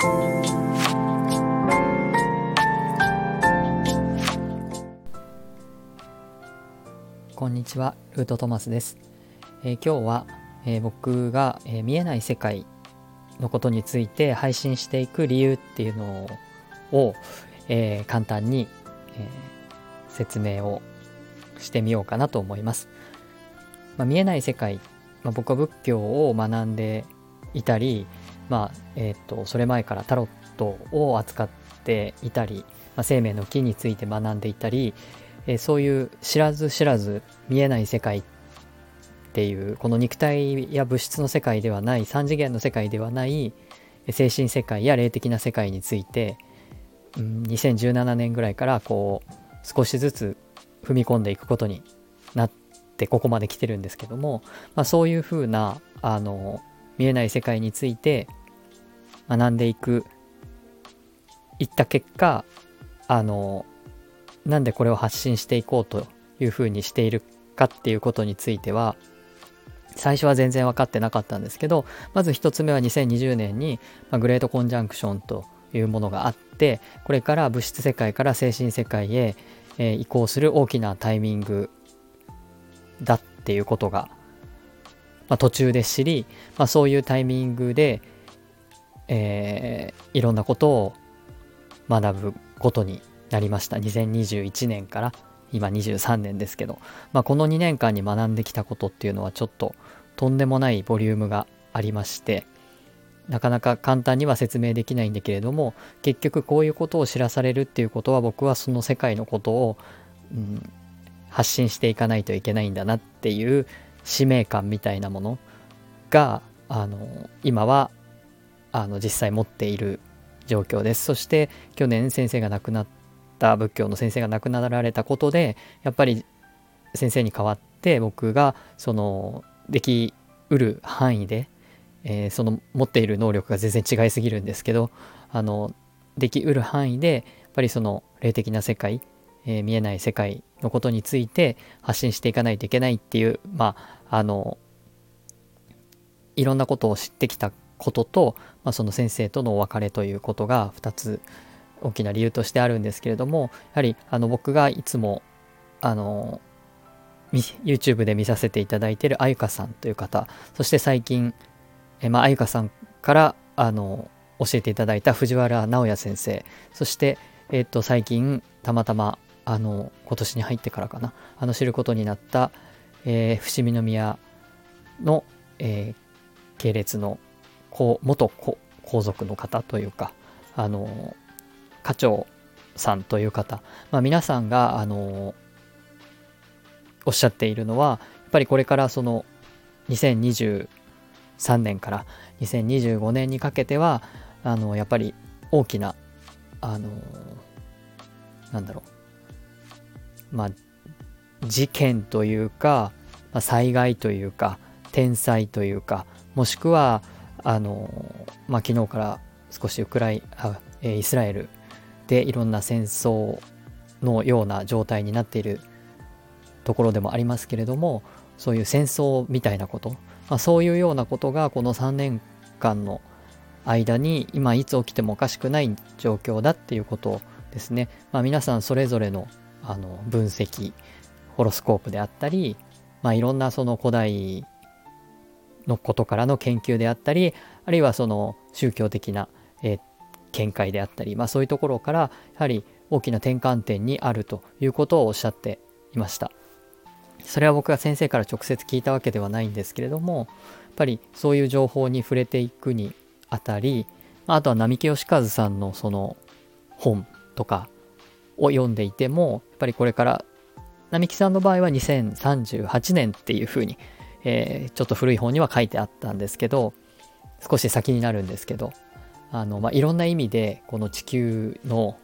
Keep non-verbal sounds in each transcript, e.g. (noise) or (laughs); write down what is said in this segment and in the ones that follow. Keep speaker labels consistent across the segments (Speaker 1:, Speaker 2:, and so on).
Speaker 1: こんにちはルートトマスです、えー、今日は、えー、僕が、えー、見えない世界のことについて配信していく理由っていうのを、え簡単に、え説明をしてみようかなと思います、まあ、見えない世界、まあ、僕は仏教を学んでいたり、まあえーと、それ前からタロットを扱っていたり、まあ、生命の木について学んでいたり、えー、そういう知らず知らず見えない世界っていうこの肉体や物質の世界ではない3次元の世界ではない精神世界や霊的な世界について、うん、2017年ぐらいからこう少しずつ踏み込んでいくことになってここまで来てるんですけども、まあ、そういうふうなあの見えない世界について学んでいくいった結果あのなんでこれを発信していこうというふうにしているかっていうことについては最初は全然分かってなかったんですけどまず1つ目は2020年に、ま、グレートコンジャンクションというものがあってこれから物質世界から精神世界へ、え、移行する大きなタイミングだっていうことが、まあ、途中で知り、まあ、そういうタイミングで、えー、いろんなことを学ぶことになりました。2021年から今23年ですけど、まあ、この2年間に学んできたことっていうのはちょっととんでもないボリュームがありましてなかなか簡単には説明できないんだけれども結局こういうことを知らされるっていうことは僕はその世界のことを、うん、発信していかないといけないんだなっていう使命感みたいなものがあの今はあの実際持っている状況です。そして去年先生が亡くなった仏教の先生が亡くなられたことでやっぱり先生に代わって僕がそのできうる範囲でえー、その持っている能力が全然違いすぎるんですけどあのできうる範囲でやっぱりその霊的な世界、えー、見えない世界のことについて発信していかないといけないっていうまああのいろんなことを知ってきたことと、まあ、その先生とのお別れということが2つ大きな理由としてあるんですけれどもやはりあの僕がいつもあの YouTube で見させていただいているあゆかさんという方そして最近えまあ、ゆかさんからあの教えていただいた藤原直也先生そして、えっ、と最近たまたまあの今年に入ってからかなあの知ることになった、えー、伏見宮の、えー、系列の元皇族の方というかあの課長さんという方、まあ、皆さんがあのおっしゃっているのはやっぱりこれからその2023年から2025年にかけてはあのやっぱり大きなあのなんだろう。まあ事件というか、まあ、災害というか天災というかもしくはあの、まあ、昨日から少しウクライあイスラエルでいろんな戦争のような状態になっているところでもありますけれどもそういう戦争みたいなことまあ、そういうようなことがこの3年間の間に今いつ起きてもおかしくない状況だっていうことですね。まあ、皆さんそれぞれのあの分析ホロスコープであったり、まあ、いろんなその古代のことからの研究であったりあるいはその宗教的な、えー、見解であったり、まあ、そういうところからやはり大きな転換点にあるということをおっしゃっていました。それは僕が先生から直接聞いたわけではないんですけれどもやっぱりそういう情報に触れていくにあたりあとは並木義和さんのその本とかを読んでいてもやっぱりこれから並木さんの場合は2038年っていうふうに、えー、ちょっと古い本には書いてあったんですけど少し先になるんですけどあの、まあ、いろんな意味でこの地球の、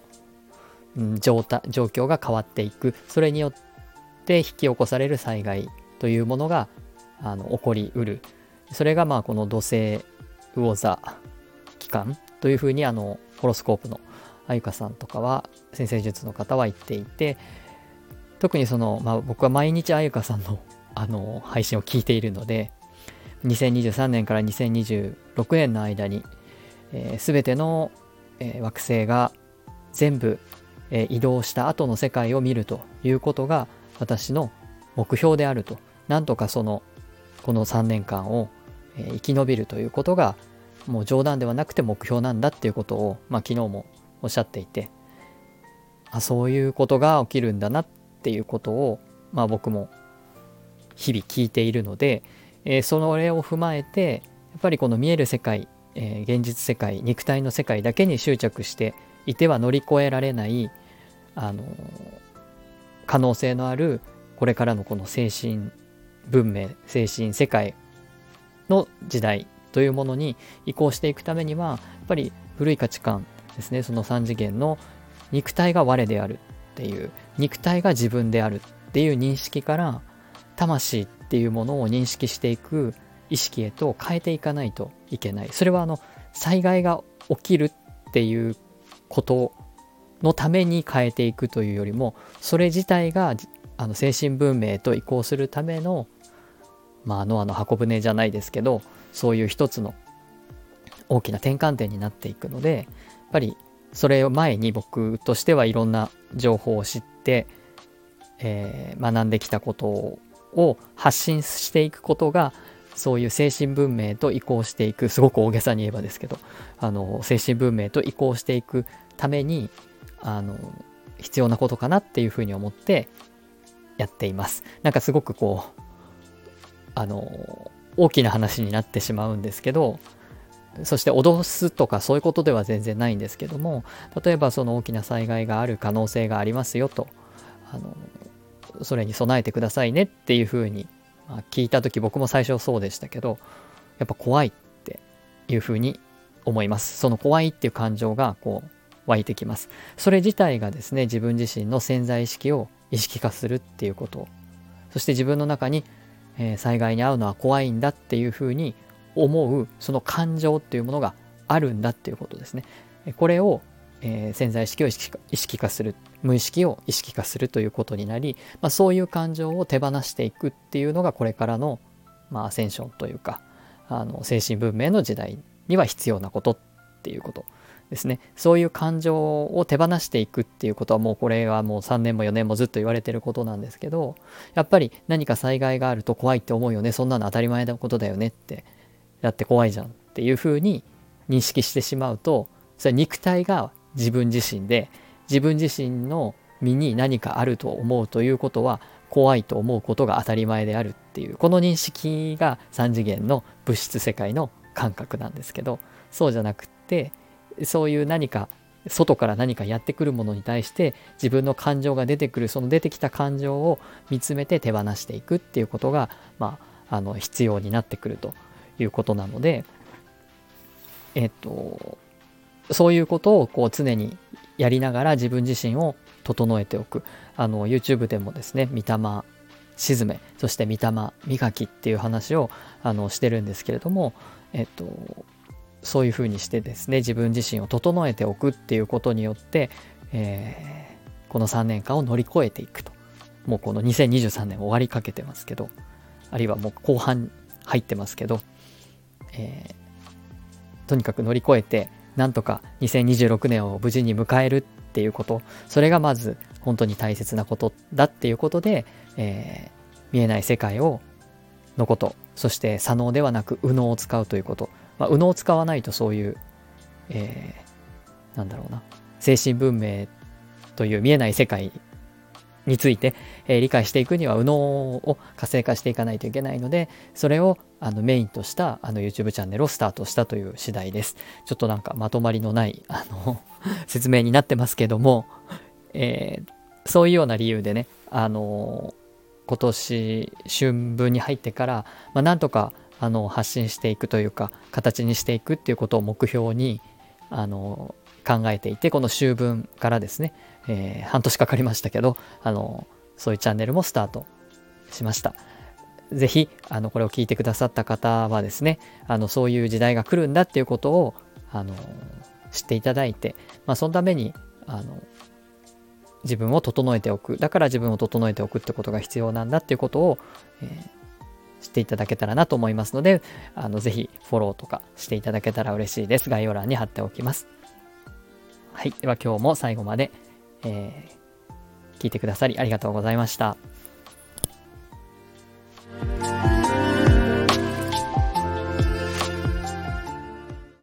Speaker 1: うん、状態状況が変わっていく。それによって引き起こされる災害というものがあの起こりうる。それがまあこの土星魚座期間というふうにあのホロスコープのあゆかさんとかは先生術の方は言っていて特にその、まあ、僕は毎日あゆかさんのあの配信を聞いているので2023年から2026年の間にえー、全ての、えー、惑星が全部、えー、移動した後の世界を見るということが私の目標であると。なんとかそのこの3年間を、えー、生き延びるということがもう冗談ではなくて目標なんだっていうことを、まあ、昨日もおっしゃっていて。あそういうことが起きるんだなっていうことを、まあ、僕も日々聞いているので、えー、それを踏まえてやっぱりこの見える世界、えー、現実世界肉体の世界だけに執着していては乗り越えられないあの可能性のあるこれからのこの精神文明精神世界の時代というものに移行していくためにはやっぱり古い価値観ですねその3次元の肉体が我であるっていう肉体が自分であるっていう認識から魂っていうものを認識していく意識へと変えていかないといけない。それはあの災害が起きるっていうことのために変えていくというよりもそれ自体があの精神文明と移行するためのまあノアの箱舟じゃないですけどそういう一つの大きな転換点になっていくのでやっぱりそれを前に僕としてはいろんな情報を知って、えー、学んできたことをを発信していくことがそういう精神文明と移行していくすごく大げさに言えばですけどあの精神文明と移行していくためにあの必要なことかなっていうふうに思ってやっています。なんかすごくこうあの大きな話になってしまうんですけどそして脅すとかそういうことでは全然ないんですけども例えばその大きな災害がある可能性がありますよとあのそれに備えてくださいねっていうふうに、まあ、聞いた時僕も最初そうでしたけどやっぱ怖いっていうふうに思います。その怖いっていう感情がこう湧いてきます。それ自体がですね自分自身の潜在意識を意識化するっていうこと。そして自分の中に、えー、災害に遭うのは怖いんだっていうふうに思うその感情っていうものがあるんだっていうことですね。これを、えー、潜在意識を意識化する無意識を意識化するということになり、まあ、そういう感情を手放していくっていうのがこれからの、まあ、アセンションというかあの精神文明の時代には必要なことっていうことですね。そういう感情を手放していくっていうことはもうこれはもう3年も4年もずっと言われてることなんですけどやっぱり何か災害があると怖いって思うよね。そんなの当たり前なことだよねって。だって怖いじゃんっていうふうに認識してしまうとそれは肉体が自分自身で自分自身の身に何かあると思うということは怖いと思うことが当たり前であるっていうこの認識が3次元の物質世界の感覚なんですけどそうじゃなくってそういう何か外から何かやってくるものに対して自分の感情が出てくるその出てきた感情を見つめて手放していくっていうことが、まあ、あの必要になってくるということなのでえっとそういうことをこう常にやりながら自分自身を整えておく。あの YouTube でもですね御霊沈めそして御霊磨きっていう話をあのしてるんですけれどもえっとそういうふうにしてですね自分自身を整えておくっていうことによって、えー、この3年間を乗り越えていくと。もうこの2023年終わりかけてますけどあるいはもう後半入ってますけど、えー、とにかく乗り越えてなんとか2026年を無事に迎えるっていうこと。それがまず本当に大切なことだっていうことで、えー、見えない世界をのこと。そして左脳ではなく右脳を使うということ。まあ、右脳を使わないとそういう、えー、なんだろうな、精神文明という見えない世界について、えー、理解していくには右脳を活性化していかないといけないので、それをあのメインとしたあの YouTube チャンネルをスタートしたという次第です。ちょっとなんかまとまりのないあの (laughs) 説明になってますけども、えー、そういうような理由でね、あの今年春分に入ってから、まあ、なんとかあの発信していくというか形にしていくっていうことを目標にあの考えていてこの秋分からですね、えー、半年かかりましたけどあのそういうチャンネルもスタートしました。ぜひあのこれを聞いてくださった方はですねあのそういう時代が来るんだっていうことをあの知っていただいて、まあ、そのためにあの自分を整えておくだから自分を整えておくってことが必要なんだっていうことを、えーしていただけたらなと思いますので、あのぜひフォローとかしていただけたら嬉しいです。概要欄に貼っておきます。はい。では今日も最後まで、えー、聞いてくださりありがとうございました。